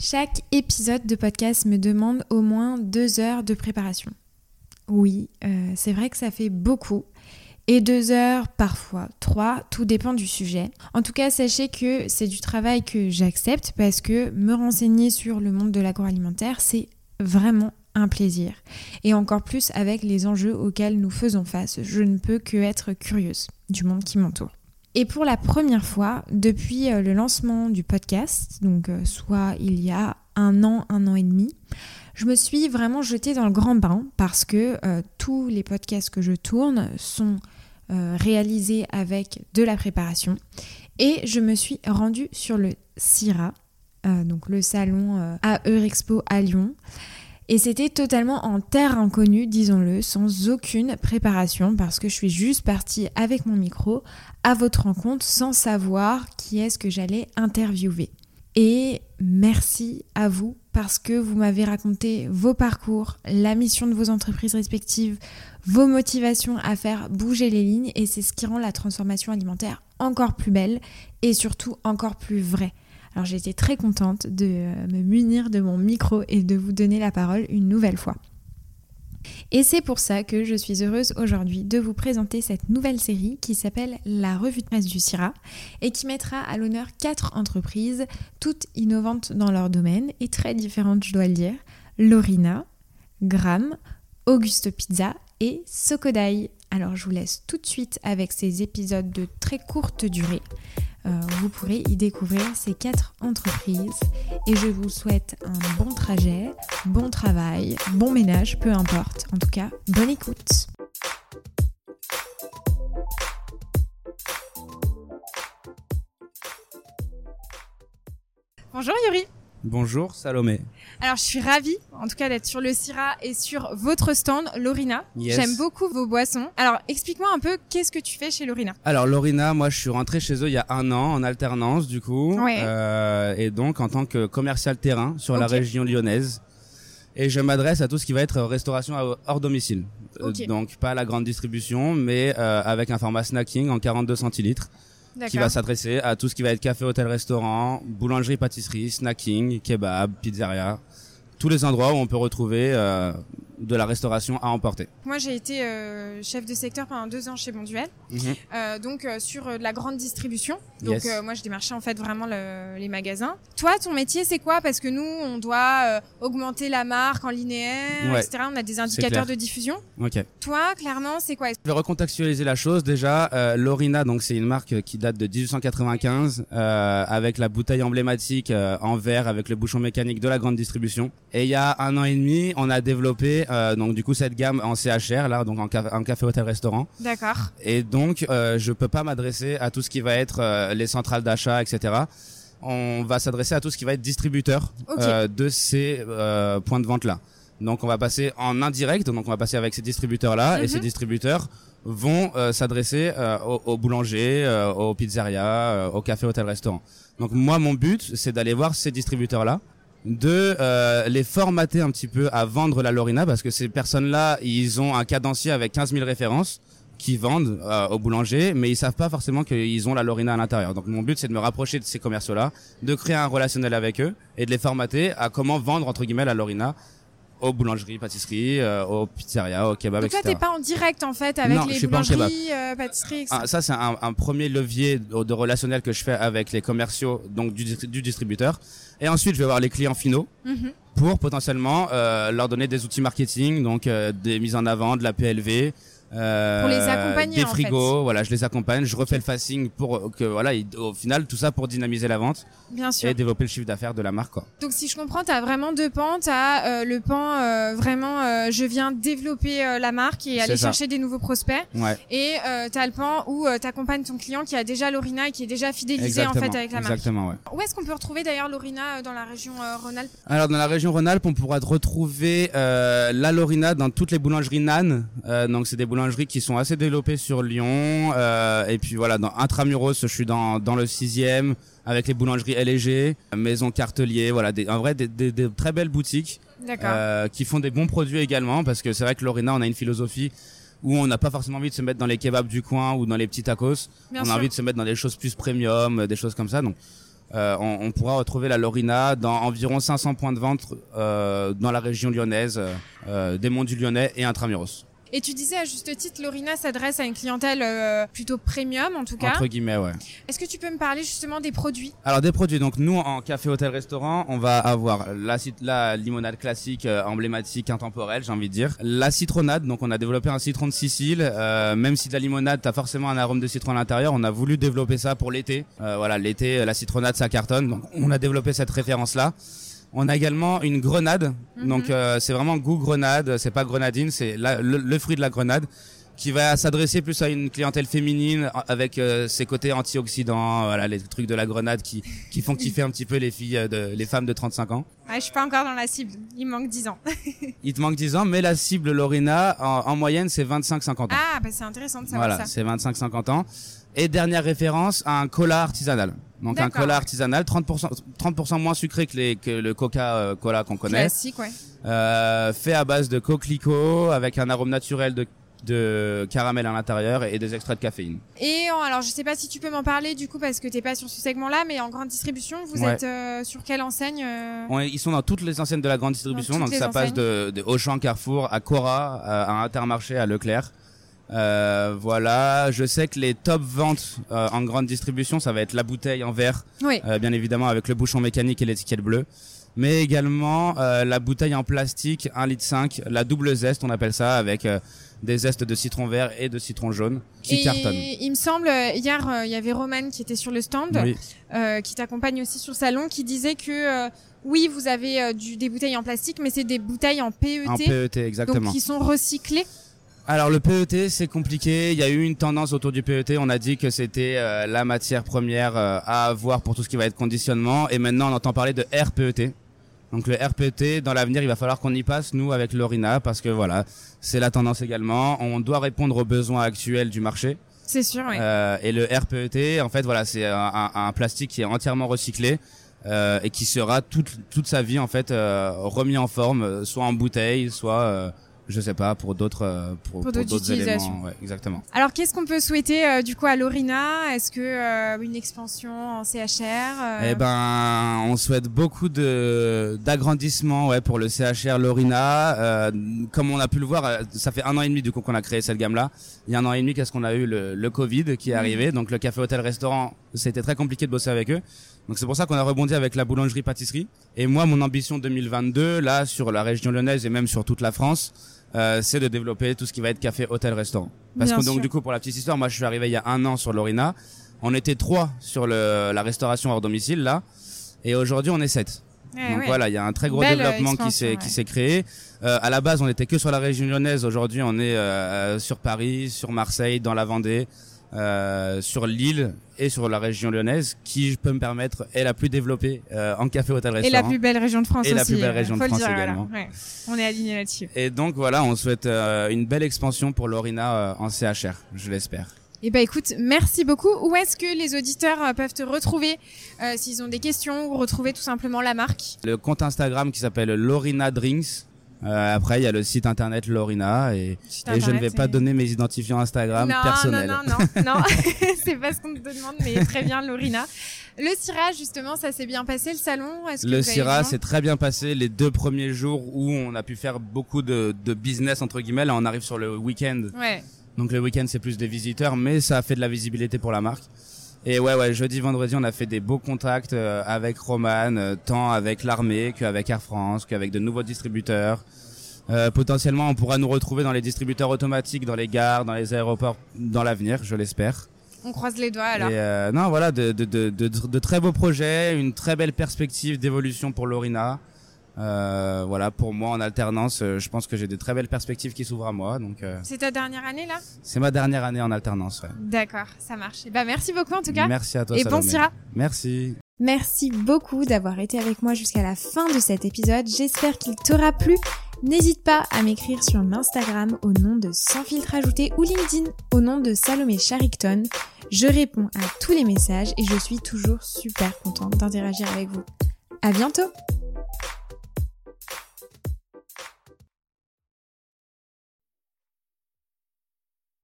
Chaque épisode de podcast me demande au moins deux heures de préparation. Oui, euh, c'est vrai que ça fait beaucoup. Et deux heures, parfois trois, tout dépend du sujet. En tout cas, sachez que c'est du travail que j'accepte parce que me renseigner sur le monde de l'agroalimentaire, c'est vraiment un plaisir. Et encore plus avec les enjeux auxquels nous faisons face. Je ne peux que être curieuse du monde qui m'entoure. Et pour la première fois, depuis euh, le lancement du podcast, donc euh, soit il y a un an, un an et demi, je me suis vraiment jetée dans le grand bain parce que euh, tous les podcasts que je tourne sont réalisés avec de la préparation. Et je me suis rendue sur le CIRA, donc le salon à Eurexpo à Lyon. Et c'était totalement en terre inconnue, disons-le, sans aucune préparation, parce que je suis juste partie avec mon micro à votre rencontre sans savoir qui est-ce que j'allais interviewer. Et merci à vous parce que vous m'avez raconté vos parcours, la mission de vos entreprises respectives, vos motivations à faire bouger les lignes et c'est ce qui rend la transformation alimentaire encore plus belle et surtout encore plus vraie. Alors j'ai très contente de euh, me munir de mon micro et de vous donner la parole une nouvelle fois. Et c'est pour ça que je suis heureuse aujourd'hui de vous présenter cette nouvelle série qui s'appelle La revue de presse du CIRA et qui mettra à l'honneur quatre entreprises, toutes innovantes dans leur domaine et très différentes, je dois le dire. Lorina, Gram, Augusto Pizza et Sokodai. Alors je vous laisse tout de suite avec ces épisodes de très courte durée. Euh, vous pourrez y découvrir ces quatre entreprises et je vous souhaite un bon trajet, bon travail, bon ménage, peu importe. En tout cas, bonne écoute. Bonjour Yuri. Bonjour Salomé. Alors je suis ravie en tout cas d'être sur le Syrah et sur votre stand Lorina. J'aime beaucoup vos boissons. Alors explique-moi un peu qu'est-ce que tu fais chez Lorina? Alors Lorina, moi je suis rentré chez eux il y a un an en alternance du coup. Euh, et donc en tant que commercial terrain sur la région lyonnaise. Et je m'adresse à tout ce qui va être restauration hors domicile. Euh, donc pas la grande distribution mais euh, avec un format snacking en 42 centilitres qui va s'adresser à tout ce qui va être café, hôtel, restaurant, boulangerie, pâtisserie, snacking, kebab, pizzeria, tous les endroits où on peut retrouver euh, de la restauration à emporter. Moi, j'ai été euh, chef de secteur pendant deux ans chez Bonduel, mhm. euh, donc euh, sur la grande distribution. Donc moi, je démarchais en fait vraiment les magasins. Toi, ton métier, c'est quoi? Parce que nous, on doit augmenter la marque en linéaire, etc. On a des indicateurs de diffusion. Ok. Toi, clairement, c'est quoi? Je vais recontextualiser la chose. Déjà, Lorina, donc c'est une marque qui date de 1895, avec la bouteille emblématique en verre avec le bouchon mécanique de la grande distribution. Et il y a un an et demi, on a développé euh, donc du coup cette gamme en CHR là, donc en, café hôtel restaurant. D'accord. Et donc euh, je peux pas m'adresser à tout ce qui va être euh, les centrales d'achat, etc. On va s'adresser à tout ce qui va être distributeur euh, de ces points de vente là. Donc on va passer en indirect, donc on va passer avec ces distributeurs là, et ces mhm. distributeurs vont s'adresser aux, aux, boulangers, aux pizzerias, aux cafés, hôtels, restaurants. Donc moi mon but c'est d'aller voir ces distributeurs là de euh, les formater un petit peu à vendre la Lorina parce que ces personnes-là, ils ont un cadencier avec 15 000 références qui vendent euh, au boulanger, mais ils savent pas forcément qu'ils ont la Lorina à l'intérieur. Donc mon but c'est de me rapprocher de ces commerciaux-là, de créer un relationnel avec eux et de les formater à comment vendre entre guillemets la Lorina aux boulangeries, pâtisseries, euh, aux pizzerias, aux kebabs, Donc toi, t'es pas en direct en fait avec les boulangeries, euh, pâtisseries, etc. Ah, ça, c'est un, un, premier levier de, de, relationnel que je fais avec les commerciaux, donc du, du distributeur. Et ensuite, je vais voir les clients finaux mhm. pour potentiellement euh, leur donner des outils marketing, donc euh, des mises en avant, de la PLV, euh, pour les accompagner des frigos voilà je les accompagne je refais le facing pour que voilà au final tout ça pour dynamiser la vente Bien sûr. et développer le chiffre d'affaires de la marque quoi. donc si je comprends tu as vraiment deux pans tu as euh, le pan euh, vraiment euh, je viens développer la marque et aller chercher des nouveaux prospects ouais. et tu as le pan où tu accompagnes ton client qui a déjà Lorina et qui est déjà fidélisé en fait avec la marque exactement ouais. où est-ce qu'on peut retrouver d'ailleurs Lorina dans la région Rhône-Alpes? Alors dans la région Rhône-Alpes on pourra retrouver la Lorina dans toutes les boulangeries Nan donc c'est des boulangeries qui sont assez développées sur Lyon. Euh, et puis voilà, dans Intramuros, je suis dans, dans le sixième avec les boulangeries LG, Maison Cartelier, voilà, des, en vrai des, des, des très belles boutiques euh, qui font des bons produits également parce que c'est vrai que Lorena, on a une philosophie où on n'a pas forcément envie de se mettre dans les kebabs du coin ou dans les petits tacos. on a envie de se mettre dans des choses plus premium, des choses comme ça. Donc on, pourra retrouver la Lorina dans environ 500 points de vente dans la région lyonnaise, des monts du Lyonnais et intramuros. Et tu disais à juste titre, Lorina s'adresse à une clientèle euh, plutôt premium en tout cas. Entre guillemets, ouais. Est-ce que tu peux me parler justement des produits? Alors des produits, donc nous en café, hôtel, restaurant, on va avoir la, la limonade classique, euh, emblématique, intemporelle, j'ai envie de dire. La citronade, donc on a développé un citron de Sicile. Euh, même si de la limonade, t'as forcément un arôme de citron à l'intérieur, on a voulu développer ça pour l'été. voilà, l'été, la citronade, ça cartonne. Donc on a développé cette référence-là. On a également une grenade. Mhm. Donc euh, c'est vraiment goût grenade, c'est pas grenadine, c'est le, fruit de la grenade qui va s'adresser plus à une clientèle féminine avec euh, ses côtés antioxydants, voilà les trucs de la grenade qui qui font kiffer un petit peu les filles euh, de les femmes de 35 ans. Ouais, je suis pas encore dans la cible, il me manque 10 ans. il te manque 10 ans mais la cible Lorina en, moyenne c'est 25-50 ans. Ah bah c'est intéressant de savoir ça. Voilà, c'est 25-50 ans. Et dernière référence un cola artisanal. Donc un cola artisanal, 30%, 30 moins sucré que, les, que le Coca-Cola qu'on connaît. Classique, ouais. Euh, fait à base de coquelicot avec un arôme naturel de de caramel à l'intérieur et des extraits de caféine. Et alors je sais pas si tu peux m'en parler du coup parce que t'es pas sur ce segment-là, mais en grande distribution, vous êtes euh, sur quelle enseigne euh Ils sont dans toutes les enseignes de la grande distribution, donc ça passe de, de Auchan, Carrefour, à Cora, à Intermarché, à Leclerc. Euh, voilà, je sais que les top ventes euh, en grande distribution, ça va être la bouteille en verre, euh, bien évidemment avec le bouchon mécanique et l'étiquette bleue, mais également la bouteille en plastique 1 litre 5, la double zeste, on appelle ça, avec des zestes de citron vert et de citron jaune qui et cartonnent. Il me semble hier il y avait Roman qui était sur le stand, qui t'accompagne aussi sur le salon, qui disait que oui, vous avez du, des bouteilles en plastique, mais c'est des bouteilles en PET. En PET, exactement. Donc qui sont recyclées. Alors le PET c'est compliqué, il y a eu une tendance autour du PET, on a dit que c'était euh, la matière première euh, à avoir pour tout ce qui va être conditionnement et maintenant on entend parler de RPET. Donc le RPET dans l'avenir il va falloir qu'on y passe nous avec l'Orina parce que voilà c'est la tendance également, on doit répondre aux besoins actuels du marché. C'est sûr, oui. Euh, et le RPET en fait voilà c'est un, un, plastique qui est entièrement recyclé. Euh, et qui sera toute, toute sa vie en fait remis en forme, soit en bouteille, soit je sais pas pour d'autres euh, pour, pour, d'autres éléments. ouais, exactement. Alors qu'est-ce qu'on peut souhaiter euh, du coup à Lorina? Est-ce que euh, une expansion en CHR eh ben on souhaite beaucoup de d'agrandissement ouais pour le CHR Lorina. Comme on a pu le voir ça fait un an et demi du coup qu'on a créé cette gamme là il y a un an et demi qu'est-ce qu'on a eu? Le, le Covid qui est arrivé. Donc le café hôtel restaurant c'était très compliqué de bosser avec eux donc c'est pour ça qu'on a rebondi avec la boulangerie pâtisserie et moi mon ambition 2022 là sur la région lyonnaise et même sur toute la France euh, c'est de développer tout ce qui va être café, hôtel, restaurant. Parce que donc du coup pour la petite histoire, moi je suis arrivé il y a un an sur l'Orina. On était trois sur le, la restauration hors domicile là, et aujourd'hui on est sept. donc voilà, il y a un très gros développement qui s'est qui s'est créé. Euh, à la base, on était que sur la région lyonnaise. Aujourd'hui, on est euh, sur Paris, sur Marseille, dans la Vendée. Euh, sur l'île et sur la région lyonnaise, qui je peux me permettre est la plus développée euh, en café hôtel restaurant. Et la plus belle région de France et aussi. la plus belle région de France également. Ouais. On est aligné là-dessus. Et donc voilà, on souhaite euh, une belle expansion pour Lorina en CHR, je l'espère. Eh ben écoute, merci beaucoup. Où est-ce que les auditeurs peuvent te retrouver s'ils ont des questions ou retrouver tout simplement la marque? Le compte Instagram qui s'appelle Lorina Drinks euh, après, il y a le site internet Lorina et, et je ne vais pas donner mes identifiants Instagram personnels. Non, non, non, non, c'est pas ce qu'on te demande, mais très bien, Lorina. Le CIRA, justement, ça s'est bien passé, le salon Le CIRA s'est très bien passé les deux premiers jours où on a pu faire beaucoup de, de business, entre guillemets. Là, on arrive sur le week-end. Ouais. Donc le week-end, c'est plus des visiteurs, mais ça a fait de la visibilité pour la marque. Et ouais, ouais, jeudi, vendredi, on a fait des beaux contacts euh, avec Roman, euh, tant avec l'armée qu'avec Air France, qu'avec de nouveaux distributeurs. Euh, potentiellement, on pourra nous retrouver dans les distributeurs automatiques, dans les gares, dans les aéroports, dans l'avenir, je l'espère. On croise les doigts alors. Et euh, non, voilà, de, de, de, de, très beaux projets, une très belle perspective d'évolution pour Lorina. Euh, voilà, pour moi en alternance, euh, je pense que j'ai de très belles perspectives qui s'ouvrent à moi. Donc. Euh, c'est ta dernière année là? C'est ma dernière année en alternance. Ouais. D'accord, ça marche. Bah merci beaucoup en tout cas. Merci à toi. Et bon Syrah. Merci. Merci beaucoup d'avoir été avec moi jusqu'à la fin de cet épisode. J'espère qu'il t'aura plu. N'hésite pas à m'écrire sur Instagram au nom de Sans filtre ajouté ou LinkedIn au nom de Salomé Charicton. Je réponds à tous les messages et je suis toujours super contente d'interagir avec vous. À bientôt!